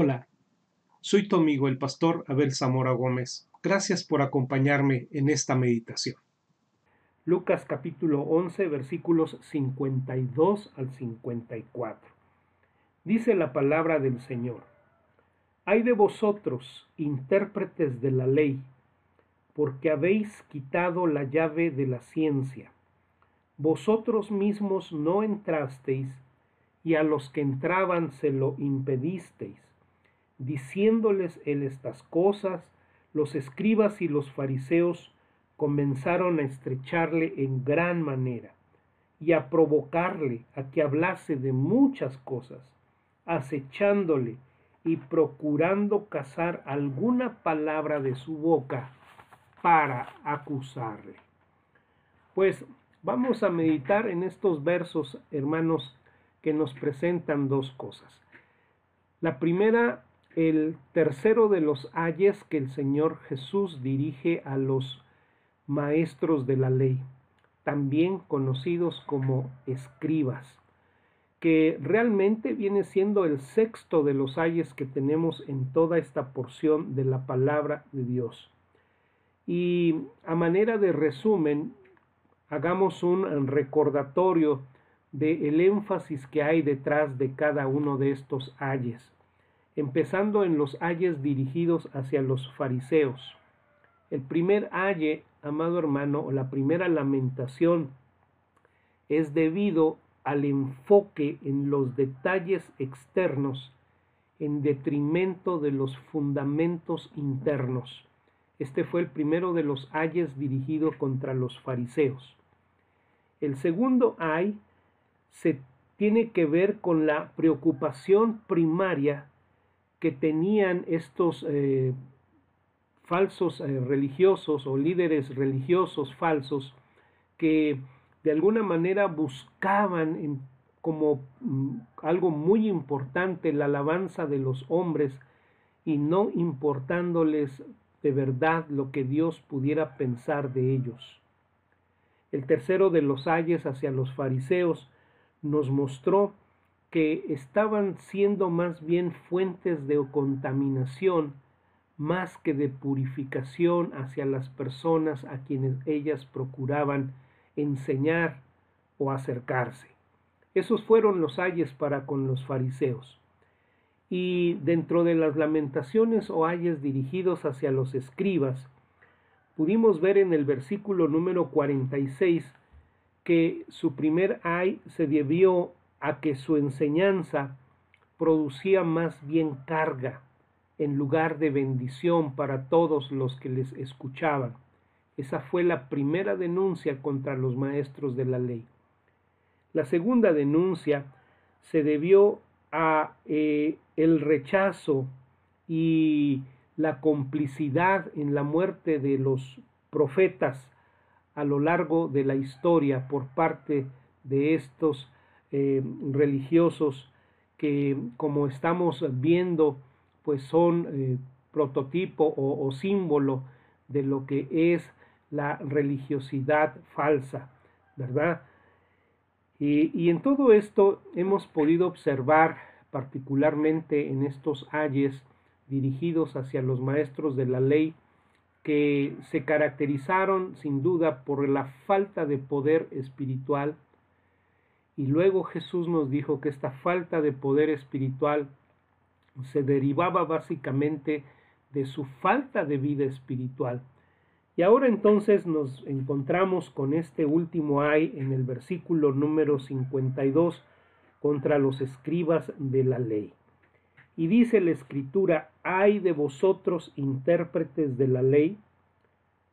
Hola, soy tu amigo el pastor Abel Zamora Gómez. Gracias por acompañarme en esta meditación. Lucas capítulo 11 versículos 52 al 54. Dice la palabra del Señor. Hay de vosotros, intérpretes de la ley, porque habéis quitado la llave de la ciencia. Vosotros mismos no entrasteis, y a los que entraban se lo impedisteis diciéndoles él estas cosas, los escribas y los fariseos comenzaron a estrecharle en gran manera y a provocarle a que hablase de muchas cosas, acechándole y procurando cazar alguna palabra de su boca para acusarle. Pues vamos a meditar en estos versos, hermanos, que nos presentan dos cosas. La primera el tercero de los ayes que el Señor Jesús dirige a los maestros de la ley, también conocidos como escribas, que realmente viene siendo el sexto de los ayes que tenemos en toda esta porción de la palabra de Dios. Y a manera de resumen, hagamos un recordatorio del énfasis que hay detrás de cada uno de estos ayes empezando en los ayes dirigidos hacia los fariseos. El primer aye, amado hermano, o la primera lamentación, es debido al enfoque en los detalles externos en detrimento de los fundamentos internos. Este fue el primero de los ayes dirigido contra los fariseos. El segundo ay se tiene que ver con la preocupación primaria que tenían estos eh, falsos eh, religiosos o líderes religiosos falsos que de alguna manera buscaban como mm, algo muy importante la alabanza de los hombres y no importándoles de verdad lo que Dios pudiera pensar de ellos. El tercero de los ayes hacia los fariseos nos mostró que estaban siendo más bien fuentes de contaminación más que de purificación hacia las personas a quienes ellas procuraban enseñar o acercarse. Esos fueron los ayes para con los fariseos. Y dentro de las lamentaciones o ayes dirigidos hacia los escribas, pudimos ver en el versículo número 46 que su primer ay se debió a que su enseñanza producía más bien carga en lugar de bendición para todos los que les escuchaban. Esa fue la primera denuncia contra los maestros de la ley. La segunda denuncia se debió a eh, el rechazo y la complicidad en la muerte de los profetas a lo largo de la historia por parte de estos eh, religiosos que como estamos viendo pues son eh, prototipo o, símbolo de lo que es la religiosidad falsa, ¿verdad? Y, y, en todo esto hemos podido observar, particularmente en estos ayes dirigidos hacia los maestros de la ley, que se caracterizaron sin duda por la falta de poder espiritual, y luego Jesús nos dijo que esta falta de poder espiritual se derivaba básicamente de su falta de vida espiritual. Y ahora entonces nos encontramos con este último ay en el versículo número 52 contra los escribas de la ley. Y dice la escritura, ay de vosotros intérpretes de la ley,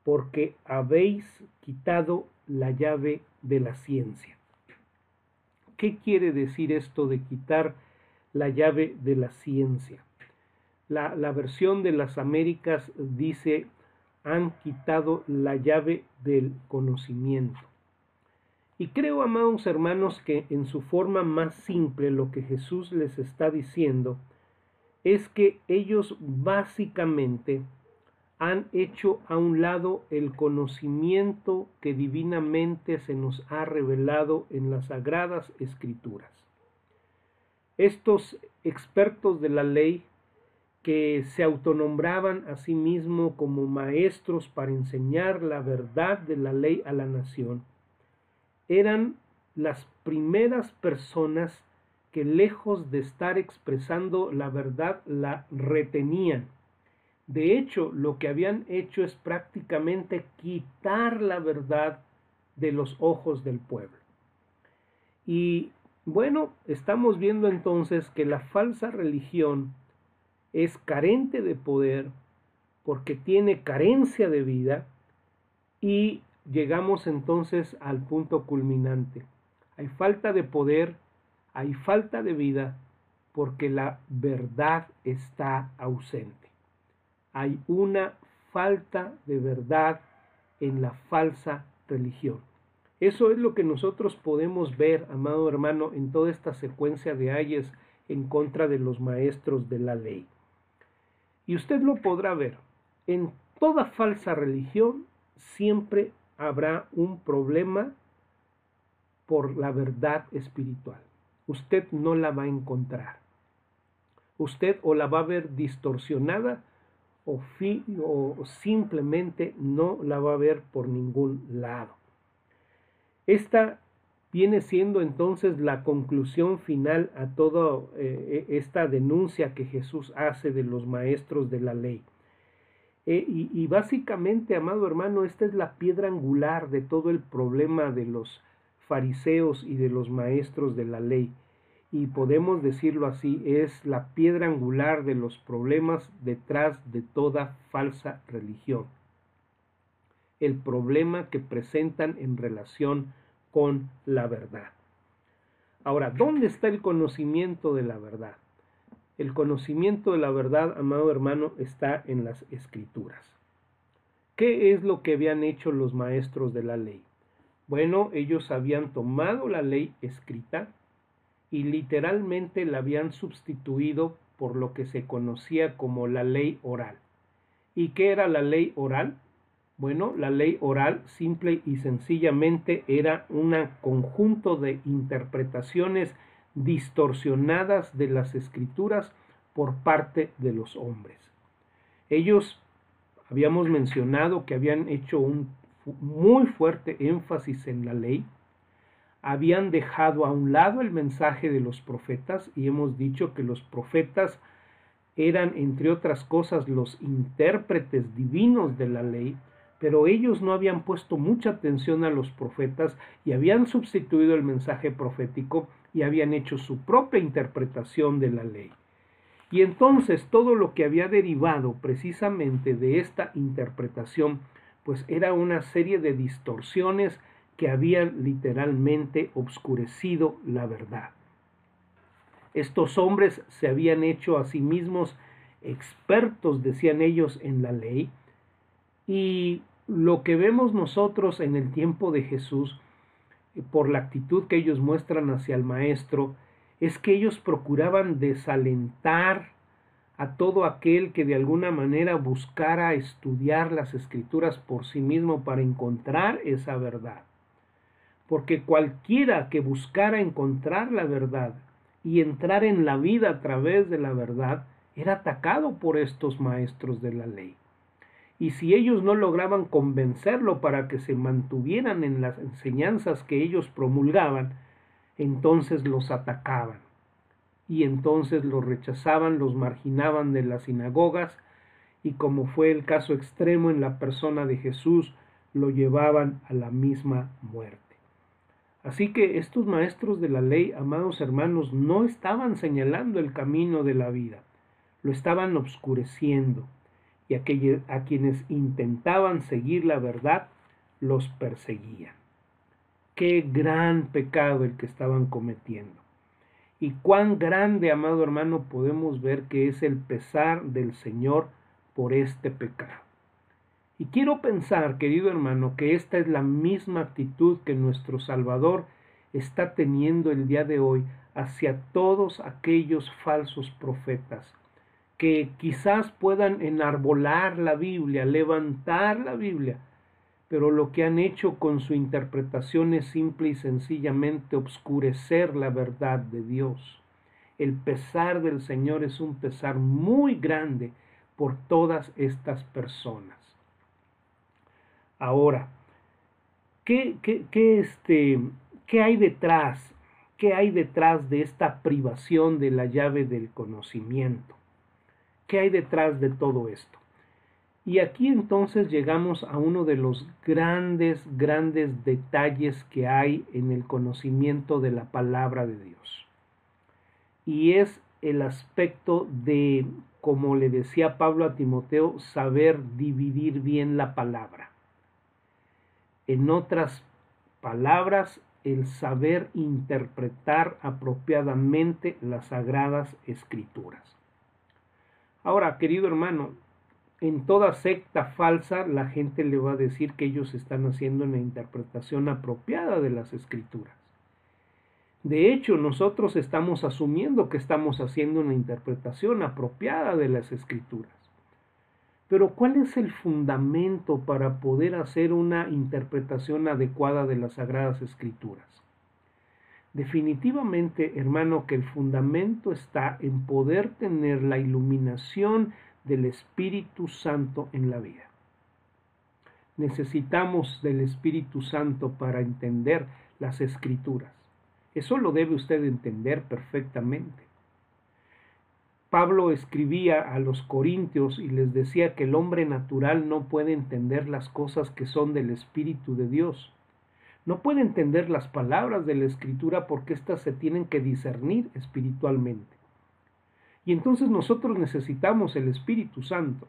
porque habéis quitado la llave de la ciencia. ¿Qué quiere decir esto de quitar la llave de la ciencia? La, versión de las Américas dice, han quitado la llave del conocimiento. Y creo, amados hermanos, que en su forma más simple lo que Jesús les está diciendo es que ellos básicamente han hecho a un lado el conocimiento que divinamente se nos ha revelado en las sagradas escrituras. Estos expertos de la ley que se autonombraban a sí mismos como maestros para enseñar la verdad de la ley a la nación, eran las primeras personas que lejos de estar expresando la verdad la retenían. De hecho, lo que habían hecho es prácticamente quitar la verdad de los ojos del pueblo. Y bueno, estamos viendo entonces que la falsa religión es carente de poder porque tiene carencia de vida y llegamos entonces al punto culminante. Hay falta de poder, hay falta de vida porque la verdad está ausente. Hay una falta de verdad en la falsa religión. Eso es lo que nosotros podemos ver, amado hermano, en toda esta secuencia de ayes en contra de los maestros de la ley. Y usted lo podrá ver. En toda falsa religión siempre habrá un problema por la verdad espiritual. Usted no la va a encontrar. Usted o la va a ver distorsionada o, o simplemente no la va a ver por ningún lado. Esta viene siendo entonces la conclusión final a toda eh, esta denuncia que Jesús hace de los maestros de la ley. Eh, y, y, básicamente, amado hermano, esta es la piedra angular de todo el problema de los fariseos y de los maestros de la ley. Y podemos decirlo así, es la piedra angular de los problemas detrás de toda falsa religión el problema que presentan en relación con la verdad. Ahora, ¿dónde está el conocimiento de la verdad? El conocimiento de la verdad, amado hermano, está en las escrituras. ¿Qué es lo que habían hecho los maestros de la ley? Bueno, ellos habían tomado la ley escrita y literalmente la habían sustituido por lo que se conocía como la ley oral. ¿Y qué era la ley oral? Bueno, la ley oral simple y sencillamente era un conjunto de interpretaciones distorsionadas de las escrituras por parte de los hombres. Ellos habíamos mencionado que habían hecho un muy fuerte énfasis en la ley, habían dejado a un lado el mensaje de los profetas y hemos dicho que los profetas eran, entre otras cosas, los intérpretes divinos de la ley, pero ellos no habían puesto mucha atención a los profetas y habían sustituido el mensaje profético y habían hecho su propia interpretación de la ley. Y entonces todo lo que había derivado precisamente de esta interpretación, pues era una serie de distorsiones que habían literalmente obscurecido la verdad. Estos hombres se habían hecho a sí mismos expertos, decían ellos, en la ley, y lo que vemos nosotros en el tiempo de Jesús, eh, por la actitud que ellos muestran hacia el Maestro, es que ellos procuraban desalentar a todo aquel que de alguna manera buscara estudiar las escrituras por sí mismo para encontrar esa verdad. Porque cualquiera que buscara encontrar la verdad y entrar en la vida a través de la verdad, era atacado por estos maestros de la ley y si ellos no lograban convencerlo para que se mantuvieran en las enseñanzas que ellos promulgaban, entonces los atacaban. Y entonces los rechazaban, los marginaban de las sinagogas, y como fue el caso extremo en la persona de Jesús, lo llevaban a la misma muerte. Así que estos maestros de la ley, amados hermanos, no estaban señalando el camino de la vida, lo estaban obscureciendo y a quienes intentaban seguir la verdad los perseguían. Qué gran pecado el que estaban cometiendo. Y cuán grande, amado hermano, podemos ver que es el pesar del Señor por este pecado. Y quiero pensar, querido hermano, que esta es la misma actitud que nuestro Salvador está teniendo el día de hoy hacia todos aquellos falsos profetas que quizás puedan enarbolar la Biblia, levantar la Biblia, pero lo que han hecho con su interpretación es simple y sencillamente obscurecer la verdad de Dios. El pesar del Señor es un pesar muy grande por todas estas personas. Ahora, ¿qué, qué, este, ¿qué hay detrás? ¿Qué hay detrás de esta privación de la llave del conocimiento? ¿Qué hay detrás de todo esto? Y aquí entonces llegamos a uno de los grandes, grandes detalles que hay en el conocimiento de la palabra de Dios. Y es el aspecto de, como le decía Pablo a Timoteo, saber dividir bien la palabra. En otras palabras, el saber interpretar apropiadamente las sagradas escrituras. Ahora, querido hermano, en toda secta falsa la gente le va a decir que ellos están haciendo una interpretación apropiada de las escrituras. De hecho, nosotros estamos asumiendo que estamos haciendo una interpretación apropiada de las escrituras. Pero ¿cuál es el fundamento para poder hacer una interpretación adecuada de las sagradas escrituras? Definitivamente, hermano, que el fundamento está en poder tener la iluminación del Espíritu Santo en la vida. Necesitamos del Espíritu Santo para entender las escrituras. Eso lo debe usted entender perfectamente. Pablo escribía a los corintios y les decía que el hombre natural no puede entender las cosas que son del Espíritu de Dios. No puede entender las palabras de la Escritura porque éstas se tienen que discernir espiritualmente. Y entonces nosotros necesitamos el Espíritu Santo.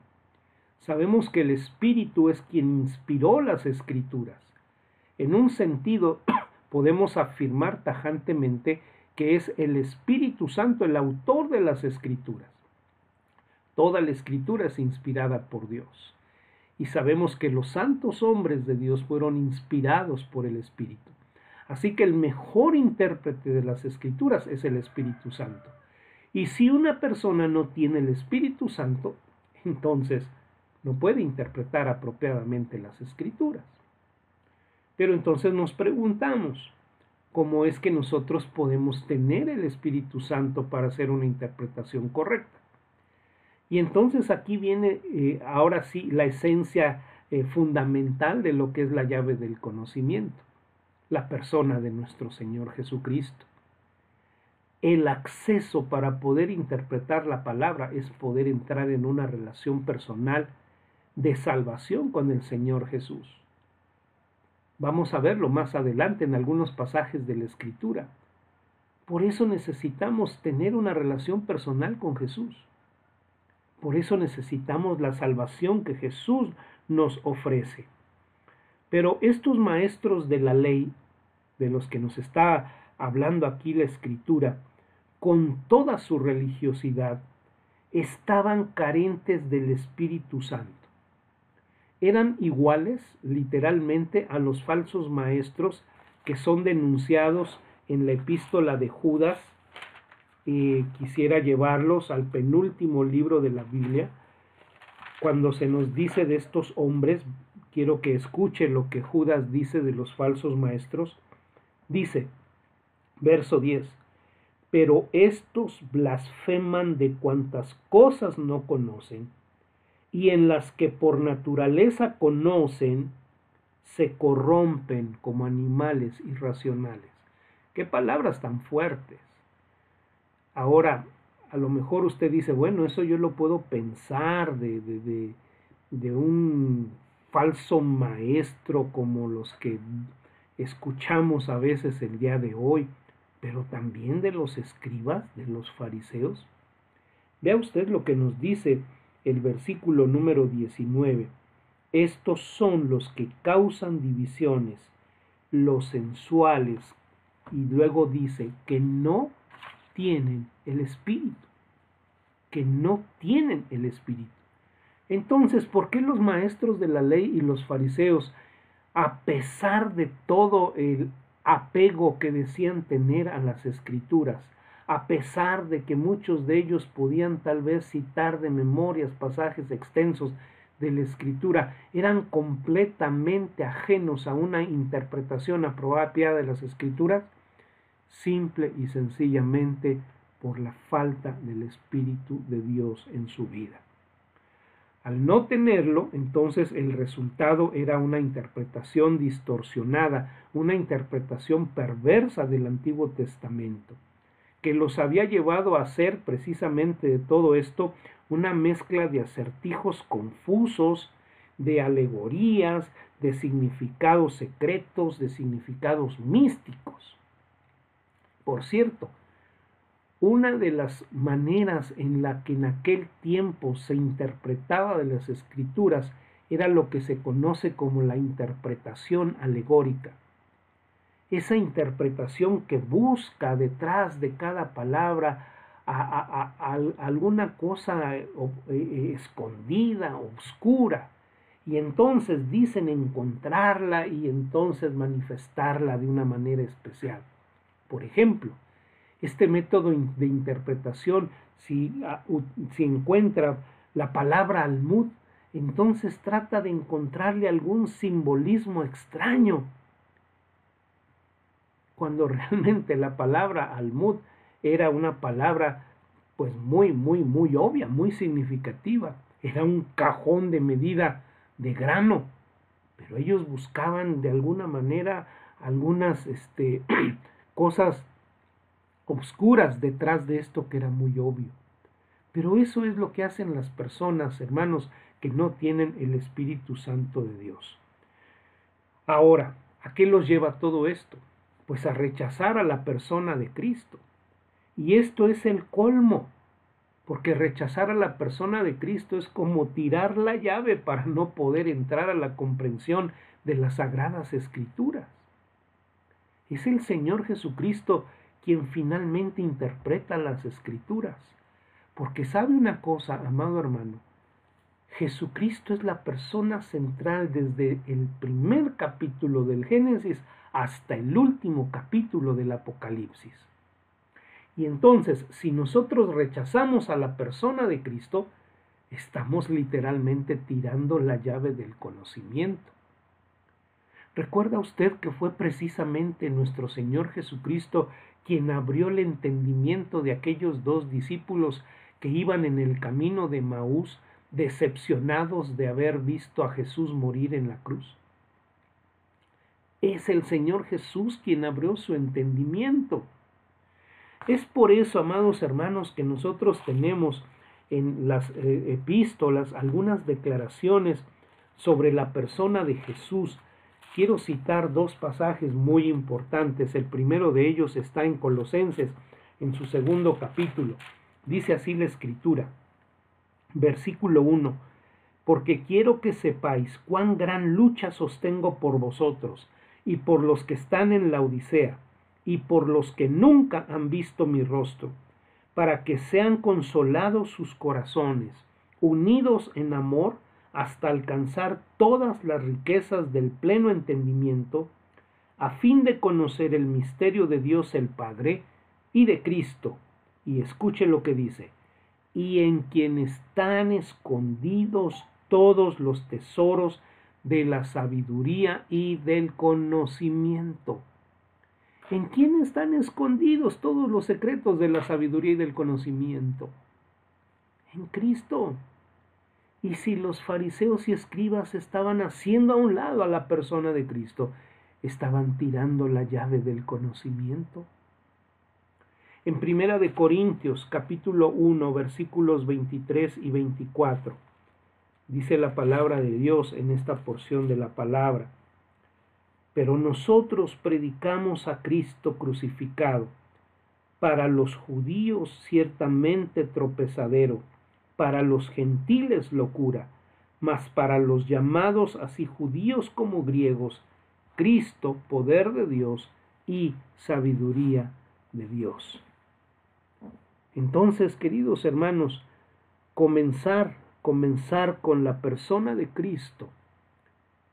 Sabemos que el Espíritu es quien inspiró las escrituras. En un sentido, podemos afirmar tajantemente que es el Espíritu Santo el autor de las escrituras. Toda la escritura es inspirada por Dios. Y sabemos que los santos hombres de Dios fueron inspirados por el Espíritu. Así que el mejor intérprete de las escrituras es el Espíritu Santo. Y si una persona no tiene el Espíritu Santo, entonces no puede interpretar apropiadamente las escrituras. Pero entonces nos preguntamos, ¿cómo es que nosotros podemos tener el Espíritu Santo para hacer una interpretación correcta? Y entonces aquí viene eh, ahora sí la esencia eh, fundamental de lo que es la llave del conocimiento, la persona de nuestro Señor Jesucristo el acceso para poder interpretar la palabra es poder entrar en una relación personal de salvación con el Señor Jesús. Vamos a verlo más adelante en algunos pasajes de la Escritura. Por eso necesitamos tener una relación personal con Jesús. Por eso necesitamos la salvación que Jesús nos ofrece. Pero estos maestros de la ley, de los que nos está hablando aquí la escritura, con toda su religiosidad, estaban carentes del Espíritu Santo. Eran iguales, literalmente, a los falsos maestros que son denunciados en la epístola de Judas. y quisiera llevarlos al penúltimo libro de la Biblia. Cuando se nos dice de estos hombres, quiero que escuche lo que Judas dice de los falsos maestros. Dice, verso 10, pero estos blasfeman de cuantas cosas no conocen, y en las que por naturaleza conocen, se corrompen como animales irracionales. Qué palabras tan fuertes. Ahora, a lo mejor usted dice, bueno, eso yo lo puedo pensar de, de, de un falso maestro como los que escuchamos a veces el día de hoy, pero también de los escribas, de los fariseos. Vea usted lo que nos dice el versículo número 19. Estos son los que causan divisiones, los sensuales, y luego dice que no tienen el espíritu, que no tienen el espíritu. Entonces, ¿por qué los maestros de la ley y los fariseos, a pesar de todo el apego que decían tener a las escrituras, a pesar de que muchos de ellos podían tal vez citar de memorias pasajes extensos de la escritura, eran completamente ajenos a una interpretación apropiada de las escrituras, simple y sencillamente por la falta del Espíritu de Dios en su vida. Al no tenerlo, entonces el resultado era una interpretación distorsionada, una interpretación perversa del Antiguo Testamento, que los había llevado a hacer precisamente de todo esto una mezcla de acertijos confusos, de alegorías, de significados secretos, de significados místicos. Por cierto, una de las maneras en la que en aquel tiempo se interpretaba de las escrituras era lo que se conoce como la interpretación alegórica. Esa interpretación que busca detrás de cada palabra alguna cosa eh, eh, escondida, oscura, y entonces dicen encontrarla y entonces manifestarla de una manera especial. Por ejemplo, este método de interpretación, si, si encuentra la palabra almud, entonces trata de encontrarle algún simbolismo extraño, cuando realmente la palabra almud era una palabra pues muy, muy, muy obvia, muy significativa. Era un cajón de medida de grano, pero ellos buscaban de alguna manera algunas este, cosas obscuras detrás de esto que era muy obvio. Pero eso es lo que hacen las personas, hermanos, que no tienen el Espíritu Santo de Dios. Ahora, ¿a qué los lleva todo esto? Pues a rechazar a la persona de Cristo. Y esto es el colmo, porque rechazar a la persona de Cristo es como tirar la llave para no poder entrar a la comprensión de las sagradas escrituras. Es el Señor Jesucristo quien finalmente interpreta las escrituras. Porque sabe una cosa, amado hermano, Jesucristo es la persona central desde el primer capítulo del Génesis hasta el último capítulo del Apocalipsis. Y entonces, si nosotros rechazamos a la persona de Cristo, estamos literalmente tirando la llave del conocimiento. ¿Recuerda usted que fue precisamente nuestro Señor Jesucristo quien abrió el entendimiento de aquellos dos discípulos que iban en el camino de Maús decepcionados de haber visto a Jesús morir en la cruz. Es el Señor Jesús quien abrió su entendimiento. Es por eso, amados hermanos, que nosotros tenemos en las eh, epístolas algunas declaraciones sobre la persona de Jesús quiero citar dos pasajes muy importantes. El primero de ellos está en Colosenses, en su segundo capítulo. Dice así la escritura, versículo 1, porque quiero que sepáis cuán gran lucha sostengo por vosotros y por los que están en la Odisea y por los que nunca han visto mi rostro, para que sean consolados sus corazones, unidos en amor, hasta alcanzar todas las riquezas del pleno entendimiento, a fin de conocer el misterio de Dios el Padre y de Cristo. Y escuche lo que dice, y en quien están escondidos todos los tesoros de la sabiduría y del conocimiento. ¿En quién están escondidos todos los secretos de la sabiduría y del conocimiento? En Cristo. Y si los fariseos y escribas estaban haciendo a un lado a la persona de Cristo, estaban tirando la llave del conocimiento. En Primera de Corintios, capítulo 1, versículos 23 y 24, dice la palabra de Dios en esta porción de la palabra. Pero nosotros predicamos a Cristo crucificado, para los judíos ciertamente tropezadero para los gentiles locura, mas para los llamados así judíos como griegos, Cristo, poder de Dios y sabiduría de Dios. Entonces, queridos hermanos, comenzar, comenzar con la persona de Cristo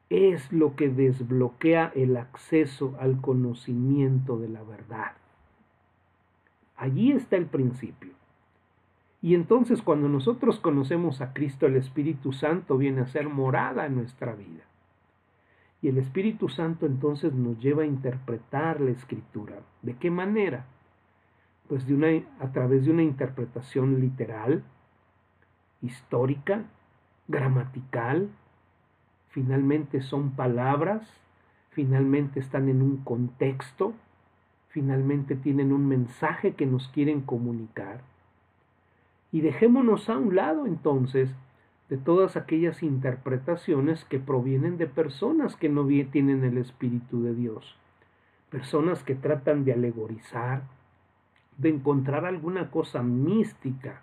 es lo que desbloquea el acceso al conocimiento de la verdad. Allí está el principio. Y entonces cuando nosotros conocemos a Cristo, el Espíritu Santo viene a ser morada en nuestra vida. Y el Espíritu Santo entonces nos lleva a interpretar la escritura. ¿De qué manera? Pues de una, a través de una interpretación literal, histórica, gramatical, finalmente son palabras, finalmente están en un contexto, finalmente tienen un mensaje que nos quieren comunicar. Y dejémonos a un lado entonces de todas aquellas interpretaciones que provienen de personas que no tienen el Espíritu de Dios, personas que tratan de alegorizar, de encontrar alguna cosa mística.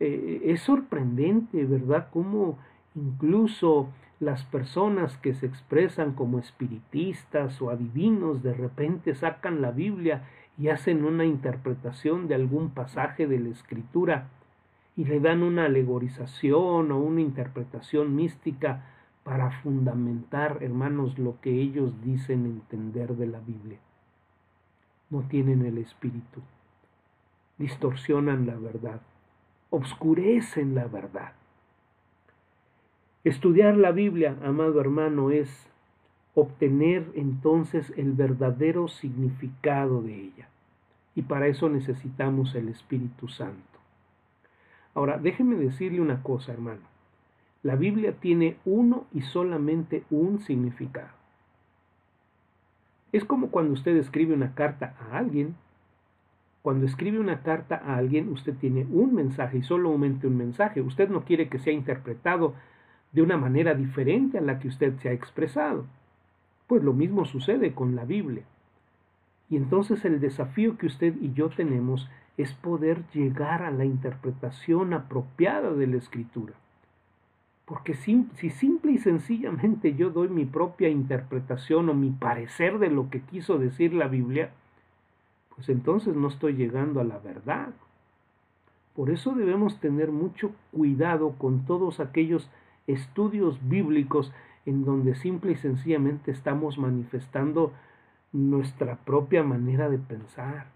Eh, es sorprendente, ¿verdad?, cómo incluso las personas que se expresan como espiritistas o adivinos de repente sacan la Biblia y hacen una interpretación de algún pasaje de la escritura y le dan una alegorización o una interpretación mística para fundamentar, hermanos, lo que ellos dicen entender de la Biblia. No tienen el espíritu, distorsionan la verdad, obscurecen la verdad. Estudiar la Biblia, amado hermano, es obtener entonces el verdadero significado de ella. Y para eso necesitamos el Espíritu Santo. Ahora, déjeme decirle una cosa, hermano. La Biblia tiene uno y solamente un significado. Es como cuando usted escribe una carta a alguien. Cuando escribe una carta a alguien, usted tiene un mensaje y solamente un mensaje. Usted no quiere que sea interpretado de una manera diferente a la que usted se ha expresado. Pues lo mismo sucede con la Biblia. Y entonces el desafío que usted y yo tenemos es poder llegar a la interpretación apropiada de la escritura. Porque si, si, simple y sencillamente yo doy mi propia interpretación o mi parecer de lo que quiso decir la Biblia, pues entonces no estoy llegando a la verdad. Por eso debemos tener mucho cuidado con todos aquellos estudios bíblicos en donde simple y sencillamente estamos manifestando nuestra propia manera de pensar.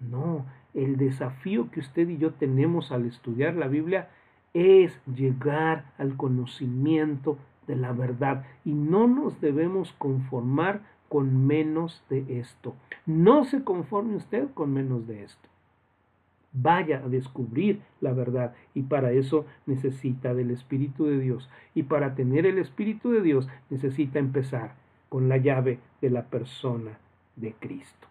No, el desafío que usted y yo tenemos al estudiar la Biblia es llegar al conocimiento de la verdad y no nos debemos conformar con menos de esto. No se conforme usted con menos de esto. Vaya a descubrir la verdad y para eso necesita del Espíritu de Dios. Y para tener el Espíritu de Dios necesita empezar con la llave de la persona de Cristo.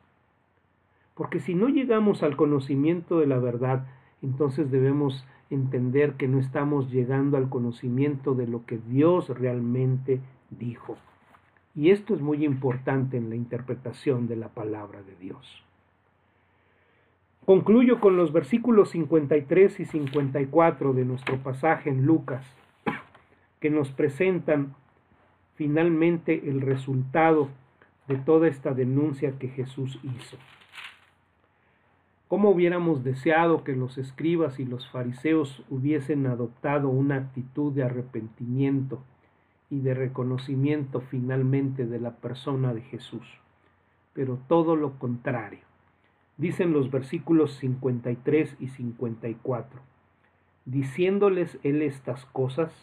Porque si no llegamos al conocimiento de la verdad, entonces debemos entender que no estamos llegando al conocimiento de lo que Dios realmente dijo. Y esto es muy importante en la interpretación de la palabra de Dios. Concluyo con los versículos 53 y 54 de nuestro pasaje en Lucas, que nos presentan finalmente el resultado de toda esta denuncia que Jesús hizo. ¿Cómo hubiéramos deseado que los escribas y los fariseos hubiesen adoptado una actitud de arrepentimiento y de reconocimiento finalmente de la persona de Jesús? Pero todo lo contrario. Dicen los versículos 53 y 54. Diciéndoles él estas cosas,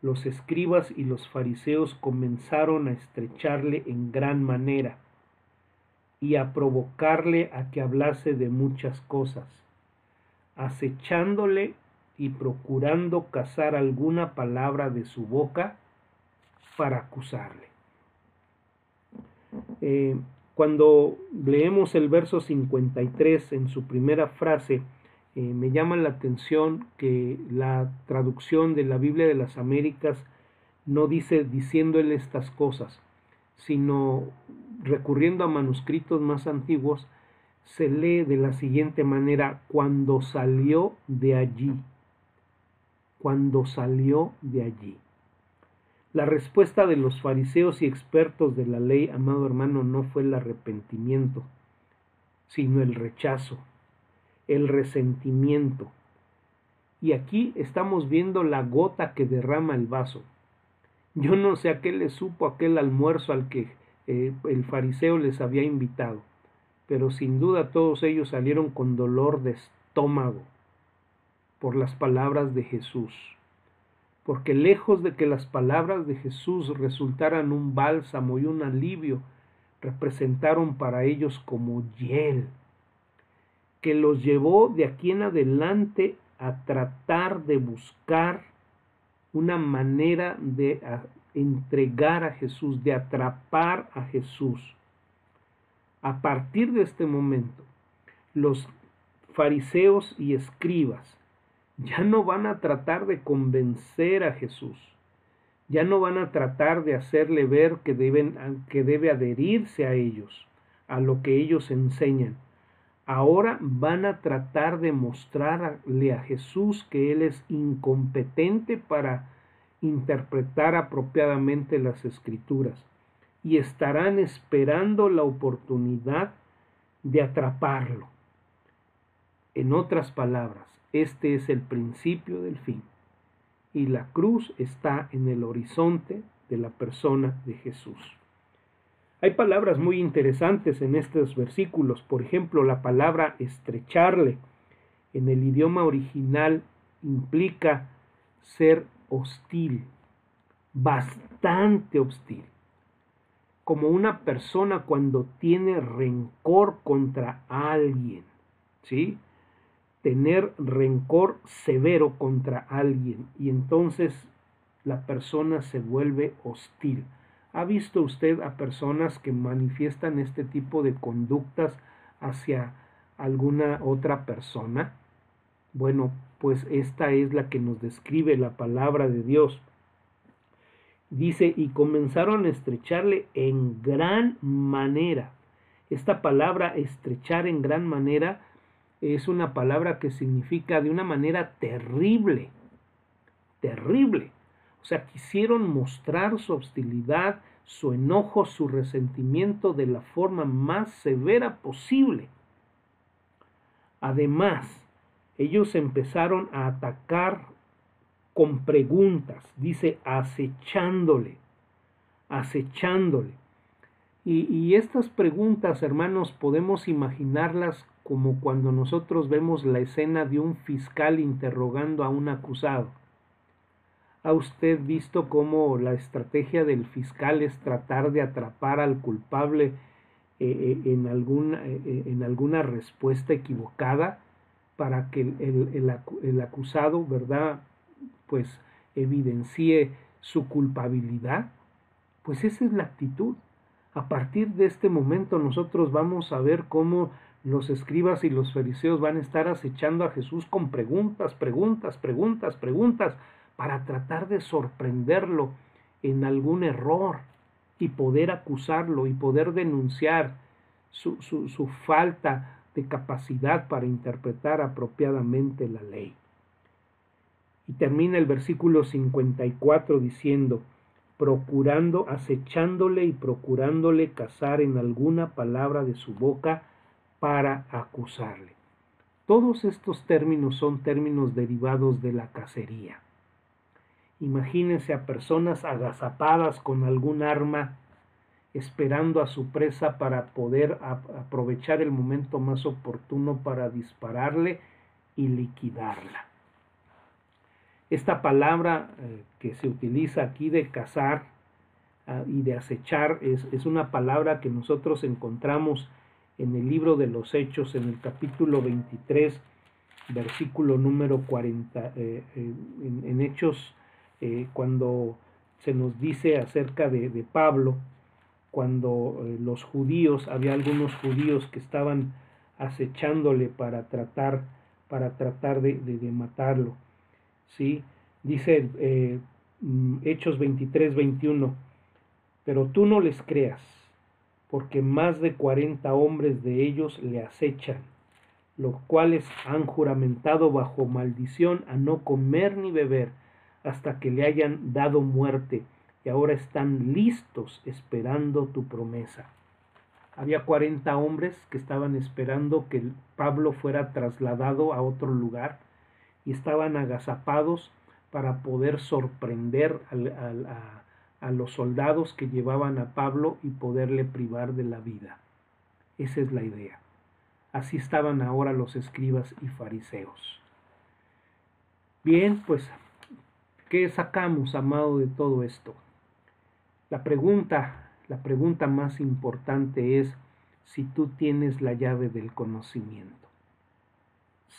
los escribas y los fariseos comenzaron a estrecharle en gran manera y a provocarle a que hablase de muchas cosas, acechándole y procurando cazar alguna palabra de su boca para acusarle. Eh, cuando leemos el verso 53 en su primera frase, eh, me llama la atención que la traducción de la Biblia de las Américas no dice diciéndole estas cosas, sino recurriendo a manuscritos más antiguos, se lee de la siguiente manera, cuando salió de allí, cuando salió de allí. La respuesta de los fariseos y expertos de la ley, amado hermano, no fue el arrepentimiento, sino el rechazo, el resentimiento. Y aquí estamos viendo la gota que derrama el vaso. Yo no sé a qué le supo aquel almuerzo al que eh, el fariseo les había invitado, pero sin duda todos ellos salieron con dolor de estómago por las palabras de Jesús, porque lejos de que las palabras de Jesús resultaran un bálsamo y un alivio, representaron para ellos como hiel que los llevó de aquí en adelante a tratar de buscar una manera de entregar a Jesús, de atrapar a Jesús. A partir de este momento, los fariseos y escribas ya no van a tratar de convencer a Jesús, ya no van a tratar de hacerle ver que, deben, que debe adherirse a ellos, a lo que ellos enseñan. Ahora van a tratar de mostrarle a Jesús que Él es incompetente para interpretar apropiadamente las escrituras y estarán esperando la oportunidad de atraparlo. En otras palabras, este es el principio del fin y la cruz está en el horizonte de la persona de Jesús. Hay palabras muy interesantes en estos versículos, por ejemplo, la palabra estrecharle en el idioma original implica ser hostil, bastante hostil, como una persona cuando tiene rencor contra alguien, ¿sí? Tener rencor severo contra alguien y entonces la persona se vuelve hostil. ¿Ha visto usted a personas que manifiestan este tipo de conductas hacia alguna otra persona? Bueno, pues esta es la que nos describe la palabra de Dios. Dice, y comenzaron a estrecharle en gran manera. Esta palabra estrechar en gran manera es una palabra que significa de una manera terrible, terrible. O sea, quisieron mostrar su hostilidad, su enojo, su resentimiento de la forma más severa posible. Además, ellos empezaron a atacar con preguntas, dice acechándole, acechándole. Y, estas preguntas, hermanos, podemos imaginarlas como cuando nosotros vemos la escena de un fiscal interrogando a un acusado. ¿Ha usted visto cómo la estrategia del fiscal es tratar de atrapar al culpable eh, eh, en, alguna, eh, en alguna respuesta equivocada? para que el, acusado, ¿verdad? Pues evidencie su culpabilidad. Pues esa es la actitud. A partir de este momento nosotros vamos a ver cómo los escribas y los fariseos van a estar acechando a Jesús con preguntas, preguntas, preguntas, preguntas, para tratar de sorprenderlo en algún error y poder acusarlo y poder denunciar su, su, falta de capacidad para interpretar apropiadamente la ley. Y termina el versículo 54 diciendo, procurando, acechándole y procurándole cazar en alguna palabra de su boca para acusarle. Todos estos términos son términos derivados de la cacería. Imagínense a personas agazapadas con algún arma esperando a su presa para poder aprovechar el momento más oportuno para dispararle y liquidarla. Esta palabra eh, que se utiliza aquí de cazar ah, y de acechar es, una palabra que nosotros encontramos en el libro de los Hechos, en el capítulo 23, versículo número 40, eh, en, Hechos, eh, cuando se nos dice acerca de Pablo, cuando eh, los judíos, había algunos judíos que estaban acechándole para tratar, para tratar de, matarlo. ¿sí? Dice eh, mm, Hechos 23, 21, pero tú no les creas, porque más de cuarenta hombres de ellos le acechan, los cuales han juramentado bajo maldición a no comer ni beber hasta que le hayan dado muerte y ahora están listos esperando tu promesa. Había 40 hombres que estaban esperando que Pablo fuera trasladado a otro lugar y estaban agazapados para poder sorprender a, a los soldados que llevaban a Pablo y poderle privar de la vida. Esa es la idea. Así estaban ahora los escribas y fariseos. Bien, pues, ¿qué sacamos, amado, de todo esto? La pregunta, la pregunta más importante es si tú tienes la llave del conocimiento.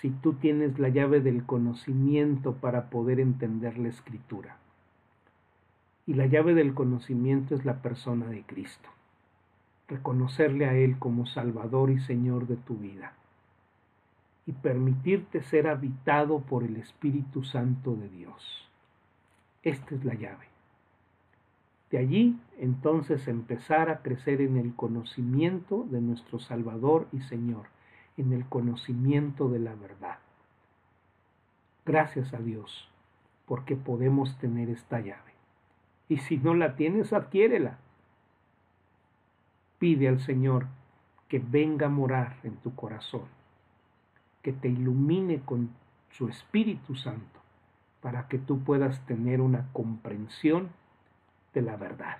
si tú tienes la llave del conocimiento para poder entender la escritura. Y la llave del conocimiento es la persona de Cristo. Reconocerle a Él como Salvador y Señor de tu vida. Y permitirte ser habitado por el Espíritu Santo de Dios. Esta es la llave. De allí entonces empezar a crecer en el conocimiento de nuestro Salvador y Señor, en el conocimiento de la verdad. Gracias a Dios, porque podemos tener esta llave. Y si no la tienes, adquiérela. Pide al Señor que venga a morar en tu corazón, que te ilumine con su Espíritu Santo, para que tú puedas tener una comprensión de la verdad.